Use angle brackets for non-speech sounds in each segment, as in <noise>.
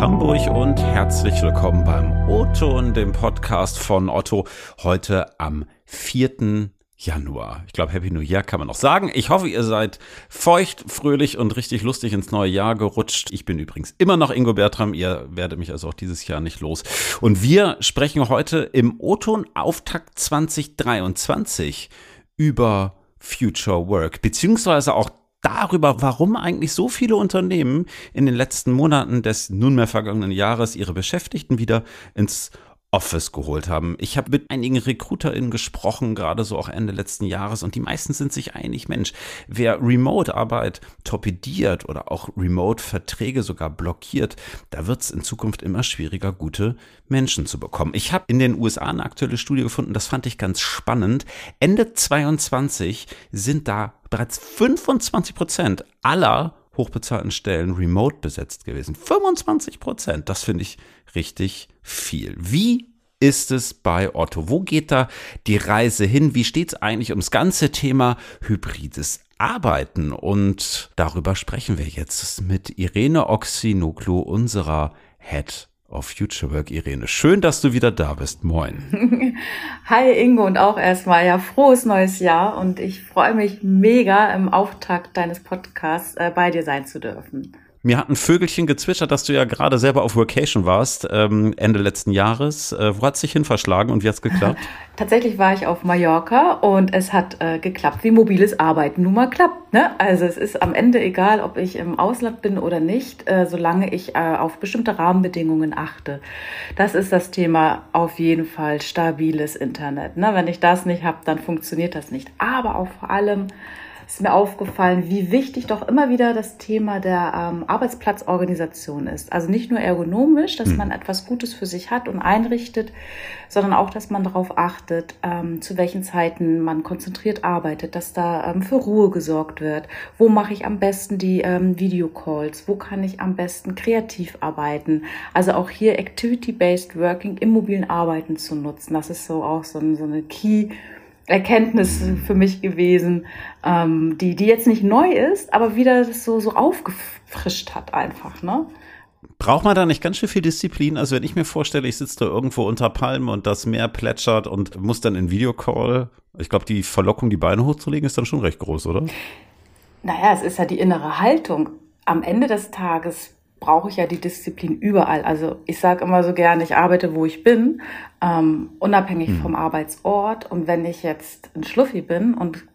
Hamburg und herzlich willkommen beim O-Ton, dem Podcast von Otto, heute am 4. Januar. Ich glaube, Happy New Year kann man noch sagen. Ich hoffe, ihr seid feucht, fröhlich und richtig lustig ins neue Jahr gerutscht. Ich bin übrigens immer noch Ingo Bertram. Ihr werdet mich also auch dieses Jahr nicht los. Und wir sprechen heute im O-Ton Auftakt 2023 über Future Work, beziehungsweise auch darüber, warum eigentlich so viele Unternehmen in den letzten Monaten des nunmehr vergangenen Jahres ihre Beschäftigten wieder ins Office geholt haben. Ich habe mit einigen RecruiterInnen gesprochen, gerade so auch Ende letzten Jahres, und die meisten sind sich einig, Mensch, wer Remote-Arbeit torpediert oder auch Remote-Verträge sogar blockiert, da wird es in Zukunft immer schwieriger, gute Menschen zu bekommen. Ich habe in den USA eine aktuelle Studie gefunden, das fand ich ganz spannend. Ende 22 sind da bereits 25 Prozent aller hochbezahlten Stellen remote besetzt gewesen. 25 Prozent, das finde ich richtig viel. Wie ist es bei Otto? Wo geht da die Reise hin? Wie steht es eigentlich ums ganze Thema hybrides Arbeiten? Und darüber sprechen wir jetzt mit Irene Oxinoglu, unserer Head of Future Work, Irene. Schön, dass du wieder da bist. Moin. <laughs> Hi Ingo und auch erstmal ja frohes neues Jahr und ich freue mich mega im Auftakt deines Podcasts äh, bei dir sein zu dürfen. Mir hat ein Vögelchen gezwitschert, dass du ja gerade selber auf Vacation warst, ähm, Ende letzten Jahres. Äh, wo hat es dich hin verschlagen und wie hat es geklappt? <laughs> Tatsächlich war ich auf Mallorca und es hat äh, geklappt, wie mobiles Arbeiten nun mal klappt. Ne? Also es ist am Ende egal, ob ich im Ausland bin oder nicht, äh, solange ich äh, auf bestimmte Rahmenbedingungen achte. Das ist das Thema auf jeden Fall stabiles Internet. Ne? Wenn ich das nicht habe, dann funktioniert das nicht. Aber auch vor allem ist mir aufgefallen, wie wichtig doch immer wieder das Thema der ähm, Arbeitsplatzorganisation ist. Also nicht nur ergonomisch, dass mhm. man etwas Gutes für sich hat und einrichtet, sondern auch, dass man darauf achtet, ähm, zu welchen Zeiten man konzentriert arbeitet, dass da ähm, für Ruhe gesorgt wird. Wo mache ich am besten die ähm, Videocalls? Wo kann ich am besten kreativ arbeiten? Also auch hier Activity-Based Working im mobilen Arbeiten zu nutzen. Das ist so auch so, so eine Key- Erkenntnis für mich gewesen, ähm, die, die jetzt nicht neu ist, aber wieder das so, so aufgefrischt hat einfach, ne? Braucht man da nicht ganz schön viel Disziplin? Also wenn ich mir vorstelle, ich sitze da irgendwo unter Palmen und das Meer plätschert und muss dann in Videocall, ich glaube, die Verlockung, die Beine hochzulegen, ist dann schon recht groß, oder? Naja, es ist ja die innere Haltung. Am Ende des Tages brauche ich ja die Disziplin überall. Also ich sage immer so gerne, ich arbeite, wo ich bin, ähm, unabhängig mhm. vom Arbeitsort. Und wenn ich jetzt ein Schluffi bin und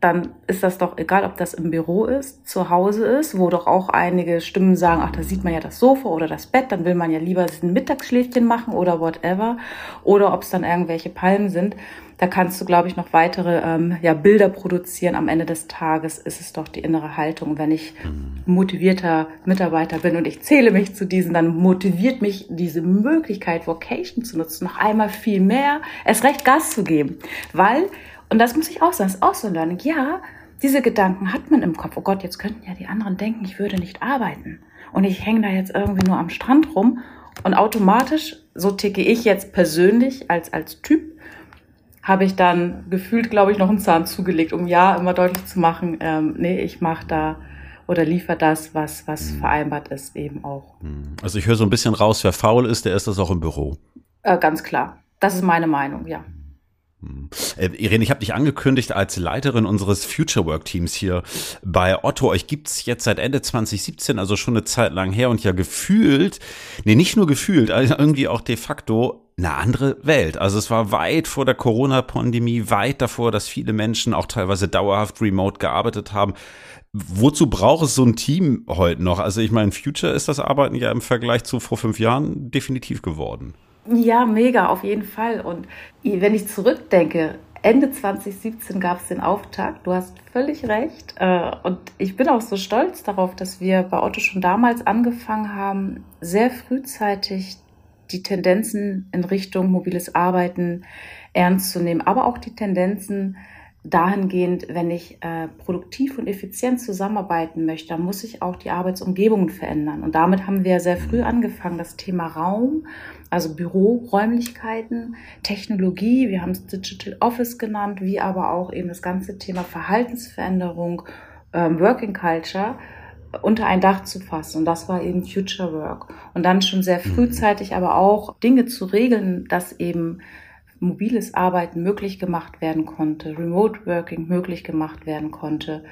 dann ist das doch egal, ob das im Büro ist, zu Hause ist, wo doch auch einige Stimmen sagen, ach, da sieht man ja das Sofa oder das Bett, dann will man ja lieber ein Mittagsschläfchen machen oder whatever. Oder ob es dann irgendwelche Palmen sind. Da kannst du, glaube ich, noch weitere ähm, ja, Bilder produzieren. Am Ende des Tages ist es doch die innere Haltung. Wenn ich mhm. motivierter Mitarbeiter bin und ich zähle mich zu diesen, dann motiviert mich diese Möglichkeit, Vocation zu nutzen, noch einmal viel mehr, es recht Gas zu geben. Weil, und das muss ich auch sagen, ist auch so Learning, ja, diese Gedanken hat man im Kopf. Oh Gott, jetzt könnten ja die anderen denken, ich würde nicht arbeiten. Und ich hänge da jetzt irgendwie nur am Strand rum. Und automatisch, so ticke ich jetzt persönlich als, als Typ, habe ich dann gefühlt, glaube ich, noch einen Zahn zugelegt, um ja immer deutlich zu machen, ähm, nee, ich mache da oder liefer das, was, was mhm. vereinbart ist, eben auch. Mhm. Also ich höre so ein bisschen raus, wer faul ist, der ist das auch im Büro. Äh, ganz klar. Das ist meine Meinung, ja. Äh, Irene, ich habe dich angekündigt als Leiterin unseres Future Work Teams hier bei Otto. Euch gibt's jetzt seit Ende 2017, also schon eine Zeit lang her und ja gefühlt, nee, nicht nur gefühlt, also irgendwie auch de facto eine andere Welt. Also es war weit vor der Corona-Pandemie, weit davor, dass viele Menschen auch teilweise dauerhaft remote gearbeitet haben. Wozu braucht es so ein Team heute noch? Also ich meine, Future ist das Arbeiten ja im Vergleich zu vor fünf Jahren definitiv geworden. Ja, mega, auf jeden Fall. Und wenn ich zurückdenke, Ende 2017 gab es den Auftakt. Du hast völlig recht. Äh, und ich bin auch so stolz darauf, dass wir bei Otto schon damals angefangen haben, sehr frühzeitig die Tendenzen in Richtung mobiles Arbeiten ernst zu nehmen, aber auch die Tendenzen dahingehend, wenn ich äh, produktiv und effizient zusammenarbeiten möchte, dann muss ich auch die Arbeitsumgebungen verändern. Und damit haben wir sehr früh angefangen, das Thema Raum, also Büroräumlichkeiten, Technologie, wir haben es Digital Office genannt, wie aber auch eben das ganze Thema Verhaltensveränderung, ähm, Working Culture unter ein Dach zu fassen. Und das war eben Future Work. Und dann schon sehr mhm. frühzeitig aber auch Dinge zu regeln, dass eben mobiles Arbeiten möglich gemacht werden konnte, Remote Working möglich gemacht werden konnte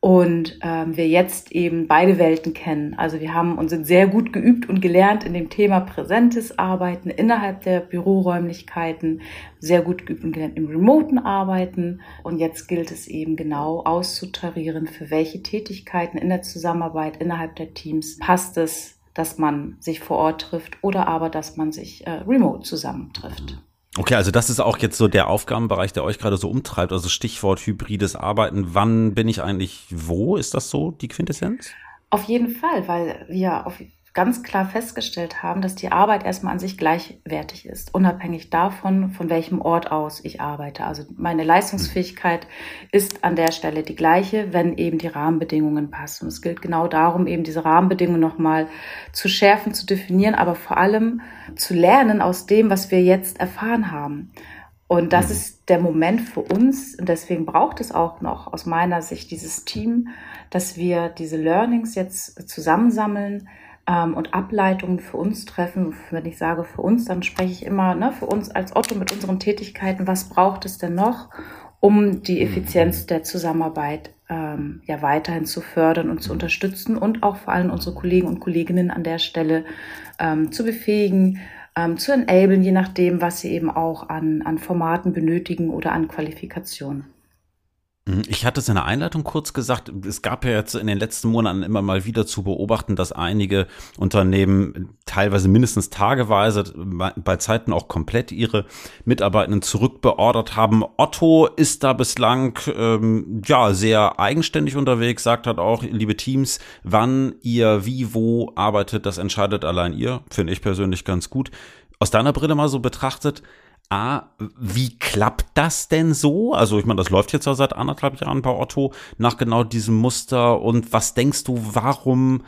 und ähm, wir jetzt eben beide Welten kennen. Also wir haben sind sehr gut geübt und gelernt in dem Thema präsentes Arbeiten innerhalb der Büroräumlichkeiten, sehr gut geübt und gelernt im remoten Arbeiten und jetzt gilt es eben genau auszutarieren, für welche Tätigkeiten in der Zusammenarbeit innerhalb der Teams passt es, dass man sich vor Ort trifft oder aber dass man sich äh, remote zusammentrifft. Okay, also das ist auch jetzt so der Aufgabenbereich, der euch gerade so umtreibt. Also Stichwort hybrides Arbeiten. Wann bin ich eigentlich wo? Ist das so die Quintessenz? Auf jeden Fall, weil wir auf ganz klar festgestellt haben, dass die Arbeit erstmal an sich gleichwertig ist, unabhängig davon, von welchem Ort aus ich arbeite. Also meine Leistungsfähigkeit ist an der Stelle die gleiche, wenn eben die Rahmenbedingungen passen. Und es gilt genau darum, eben diese Rahmenbedingungen nochmal zu schärfen, zu definieren, aber vor allem zu lernen aus dem, was wir jetzt erfahren haben. Und das mhm. ist der Moment für uns, und deswegen braucht es auch noch aus meiner Sicht dieses Team, dass wir diese Learnings jetzt zusammensammeln, ähm, und Ableitungen für uns treffen. Wenn ich sage für uns, dann spreche ich immer ne, für uns als Otto mit unseren Tätigkeiten, was braucht es denn noch, um die mhm. Effizienz der Zusammenarbeit ähm, ja weiterhin zu fördern und zu unterstützen und auch vor allem unsere Kollegen und Kolleginnen an der Stelle ähm, zu befähigen, ähm, zu enablen, je nachdem, was sie eben auch an, an Formaten benötigen oder an Qualifikationen. Mhm. Ich hatte es in der Einleitung kurz gesagt, es gab ja jetzt in den letzten Monaten immer mal wieder zu beobachten, dass einige Unternehmen teilweise mindestens tageweise, bei Zeiten auch komplett ihre Mitarbeitenden zurückbeordert haben. Otto ist da bislang ähm, ja sehr eigenständig unterwegs, sagt halt auch, liebe Teams, wann ihr wie wo arbeitet, das entscheidet allein ihr. Finde ich persönlich ganz gut. Aus deiner Brille mal so betrachtet, A, wie klappt das denn so? Also ich meine, das läuft jetzt ja seit anderthalb Jahren bei Otto nach genau diesem Muster. Und was denkst du, warum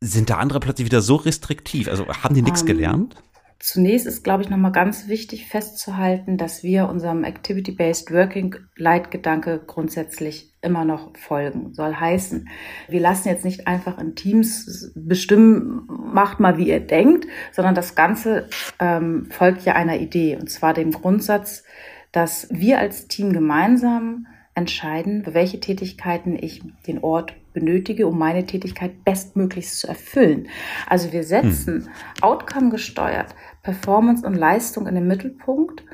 sind da andere plötzlich wieder so restriktiv? Also haben die nichts um, ähm, gelernt? Zunächst ist, glaube ich, nochmal ganz wichtig festzuhalten, dass wir unserem Activity-Based Working Leitgedanke grundsätzlich immer noch folgen. Soll heißen, wir lassen jetzt nicht einfach in Teams bestimmen, macht mal, wie ihr denkt, sondern das Ganze ähm, folgt ja einer Idee, und zwar dem Grundsatz, dass wir als Team gemeinsam entscheiden, für welche Tätigkeiten ich den Ort benötige, um meine Tätigkeit bestmöglichst zu erfüllen. Also wir setzen hm. outcome gesteuert Performance und Leistung in den Mittelpunkt,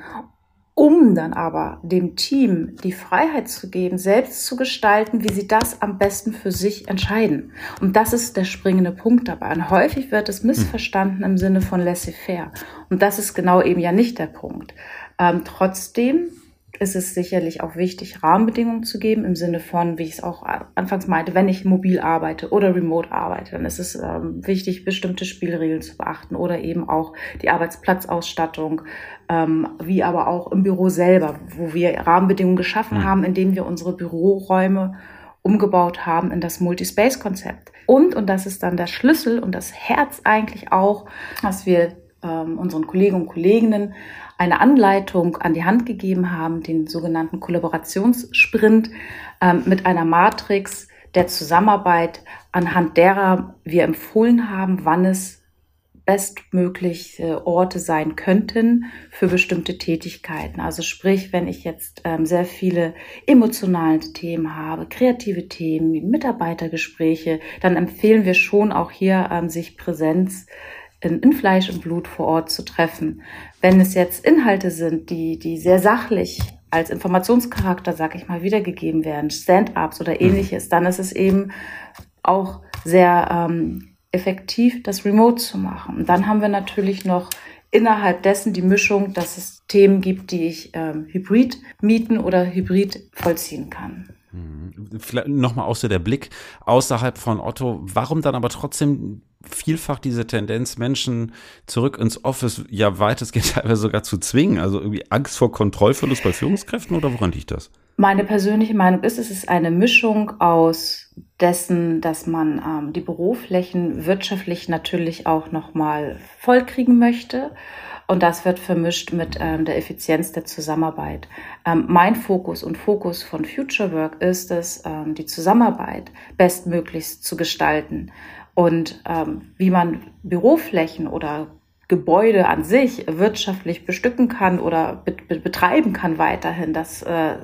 um dann aber dem Team die Freiheit zu geben, selbst zu gestalten, wie sie das am besten für sich entscheiden. Und das ist der springende Punkt dabei. Und häufig wird es missverstanden im Sinne von laissez-faire. Und das ist genau eben ja nicht der Punkt. Ähm, trotzdem ist es sicherlich auch wichtig, Rahmenbedingungen zu geben, im Sinne von, wie ich es auch anfangs meinte, wenn ich mobil arbeite oder remote arbeite, dann ist es ähm, wichtig, bestimmte Spielregeln zu beachten oder eben auch die Arbeitsplatzausstattung, ähm, wie aber auch im Büro selber, wo wir Rahmenbedingungen geschaffen mhm. haben, indem wir unsere Büroräume umgebaut haben in das Multispace-Konzept. Und, und das ist dann der Schlüssel und das Herz eigentlich auch, dass wir ähm, unseren Kollegen und Kolleginnen eine Anleitung an die Hand gegeben haben, den sogenannten Kollaborationssprint ähm, mit einer Matrix der Zusammenarbeit, anhand derer wir empfohlen haben, wann es bestmögliche Orte sein könnten für bestimmte Tätigkeiten. Also sprich, wenn ich jetzt ähm, sehr viele emotionale Themen habe, kreative Themen, Mitarbeitergespräche, dann empfehlen wir schon auch hier ähm, sich Präsenz in, in Fleisch und Blut vor Ort zu treffen. Wenn es jetzt Inhalte sind, die, die sehr sachlich als Informationscharakter, sag ich mal, wiedergegeben werden, Stand-ups oder mhm. ähnliches, dann ist es eben auch sehr ähm, effektiv, das Remote zu machen. Und dann haben wir natürlich noch innerhalb dessen die Mischung, dass es Themen gibt, die ich ähm, hybrid mieten oder hybrid vollziehen kann. Mhm. Vielleicht nochmal außer der Blick außerhalb von Otto. Warum dann aber trotzdem vielfach diese Tendenz, Menschen zurück ins Office ja weitestgehend <laughs> teilweise sogar zu zwingen? Also irgendwie Angst vor Kontrollverlust bei Führungskräften oder woran liegt das? Meine persönliche Meinung ist, es ist eine Mischung aus dessen, dass man ähm, die Büroflächen wirtschaftlich natürlich auch nochmal vollkriegen möchte und das wird vermischt mit ähm, der Effizienz der Zusammenarbeit. Ähm, mein Fokus und Fokus von Future Work ist es, ähm, die Zusammenarbeit bestmöglichst zu gestalten und ähm, wie man Büroflächen oder Gebäude an sich wirtschaftlich bestücken kann oder be betreiben kann weiterhin, das äh,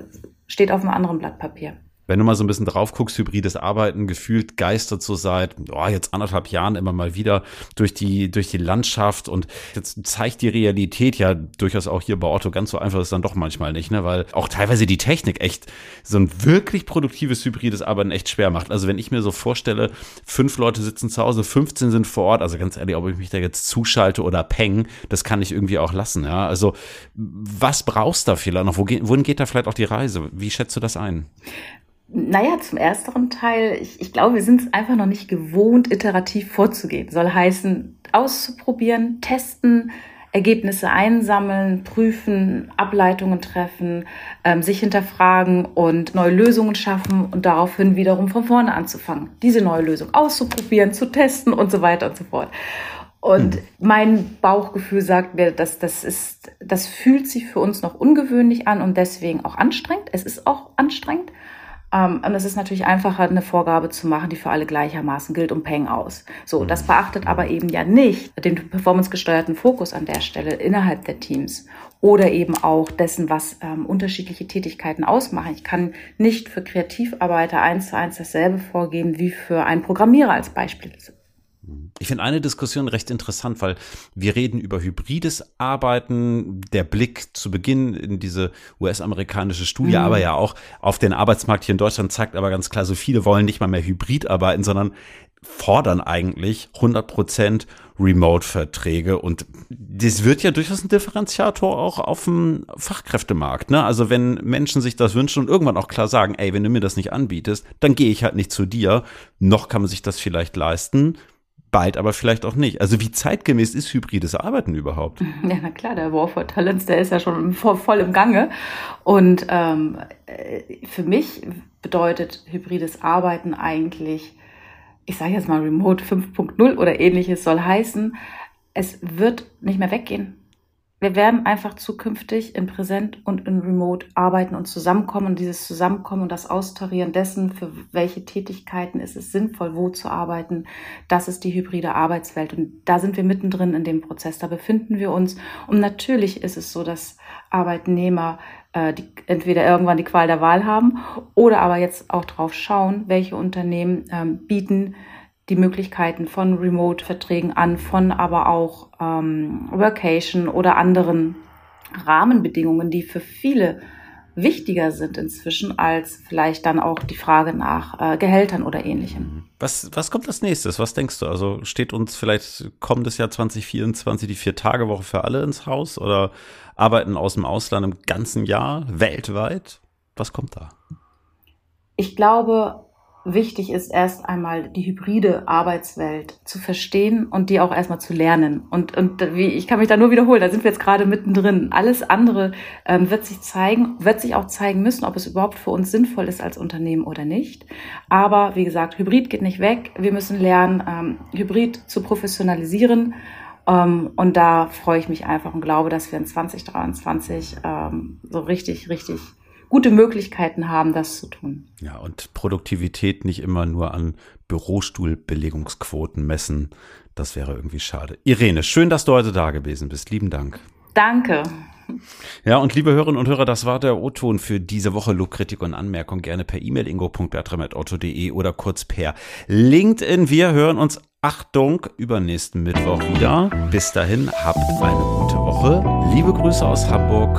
steht auf einem anderen Blatt Papier wenn du mal so ein bisschen drauf guckst, hybrides Arbeiten, gefühlt geistert so seit oh, jetzt anderthalb Jahren immer mal wieder durch die, durch die Landschaft und jetzt zeigt die Realität ja durchaus auch hier bei Otto ganz so einfach ist dann doch manchmal nicht, ne? weil auch teilweise die Technik echt so ein wirklich produktives hybrides Arbeiten echt schwer macht. Also wenn ich mir so vorstelle, fünf Leute sitzen zu Hause, 15 sind vor Ort, also ganz ehrlich, ob ich mich da jetzt zuschalte oder peng, das kann ich irgendwie auch lassen, ja. Also was brauchst du da vielleicht noch? Wohin geht da vielleicht auch die Reise? Wie schätzt du das ein? Naja, zum ersteren Teil, ich, ich glaube, wir sind es einfach noch nicht gewohnt, iterativ vorzugehen. Soll heißen, auszuprobieren, testen, Ergebnisse einsammeln, prüfen, Ableitungen treffen, ähm, sich hinterfragen und neue Lösungen schaffen und daraufhin wiederum von vorne anzufangen. Diese neue Lösung auszuprobieren, zu testen und so weiter und so fort. Und hm. mein Bauchgefühl sagt mir, dass das ist, das fühlt sich für uns noch ungewöhnlich an und deswegen auch anstrengend. Es ist auch anstrengend. Ähm, und es ist natürlich einfacher, eine Vorgabe zu machen, die für alle gleichermaßen gilt und Peng aus. So, das mhm. beachtet aber eben ja nicht den performancegesteuerten Fokus an der Stelle innerhalb der Teams oder eben auch dessen, was ähm, unterschiedliche Tätigkeiten ausmachen. Ich kann nicht für Kreativarbeiter eins zu eins dasselbe vorgeben wie für einen Programmierer als Beispiel. Ich finde eine Diskussion recht interessant, weil wir reden über hybrides Arbeiten, der Blick zu Beginn in diese US-amerikanische Studie, mhm. aber ja auch auf den Arbeitsmarkt hier in Deutschland zeigt aber ganz klar, so viele wollen nicht mal mehr hybrid arbeiten, sondern fordern eigentlich 100 Prozent Remote-Verträge und das wird ja durchaus ein Differenziator auch auf dem Fachkräftemarkt. Ne? Also wenn Menschen sich das wünschen und irgendwann auch klar sagen, ey, wenn du mir das nicht anbietest, dann gehe ich halt nicht zu dir. Noch kann man sich das vielleicht leisten bald aber vielleicht auch nicht. Also wie zeitgemäß ist hybrides Arbeiten überhaupt? Ja, na klar, der War for Talents, der ist ja schon voll, im Gange. Und ähm, äh, für mich bedeutet hybrides Arbeiten eigentlich, ich sage jetzt mal Remote 5.0 oder ähnliches soll heißen, es wird nicht mehr weggehen wir werden einfach zukünftig in Präsent und in Remote arbeiten und zusammenkommen. Und dieses Zusammenkommen und das Austarieren dessen, für welche Tätigkeiten ist es sinnvoll, wo zu arbeiten, das ist die hybride Arbeitswelt. Und da sind wir mittendrin in dem Prozess, da befinden wir uns. Und natürlich ist es so, dass Arbeitnehmer äh, die, entweder irgendwann die Qual der Wahl haben oder aber jetzt auch drauf schauen, welche Unternehmen ähm, bieten die Möglichkeiten von Remote-Verträgen an, von aber auch ähm, Workation oder anderen Rahmenbedingungen, die für viele wichtiger sind inzwischen als vielleicht dann auch die Frage nach äh, Gehältern oder ähnlichem. Was, was kommt als nächstes? Was denkst du? Also steht uns vielleicht kommendes Jahr 2024 die Vier-Tage-Woche für alle ins Haus oder arbeiten aus dem Ausland im ganzen Jahr weltweit? Was kommt da? Ich glaube, wichtig ist, erst einmal die hybride Arbeitswelt zu verstehen und die auch erstmal zu lernen. Und, und wie, ich kann mich da nur wiederholen, da sind wir jetzt gerade mittendrin. Alles andere ähm, wird sich zeigen, wird sich auch zeigen müssen, ob es überhaupt für uns sinnvoll ist als Unternehmen oder nicht. Aber wie gesagt, Hybrid geht nicht weg. Wir müssen lernen, ähm, Hybrid zu professionalisieren. Ähm, und da freue ich mich einfach und glaube, dass wir in 2023 ähm, so richtig, richtig gute Möglichkeiten haben, das zu tun. Ja, und Produktivität nicht immer nur an Bürostuhlbelegungsquoten messen. Das wäre irgendwie schade. Irene, schön, dass du heute da gewesen bist. Lieben Dank. Danke. Ja, und liebe Hörerinnen und Hörer, das war der O-Ton für diese Woche. Lob, Kritik und Anmerkung gerne per E-Mail ingo.bertram.otto.de oder kurz per LinkedIn. Wir hören uns, Achtung, übernächsten Mittwoch wieder. Bis dahin, habt eine gute Woche. Liebe Grüße aus Hamburg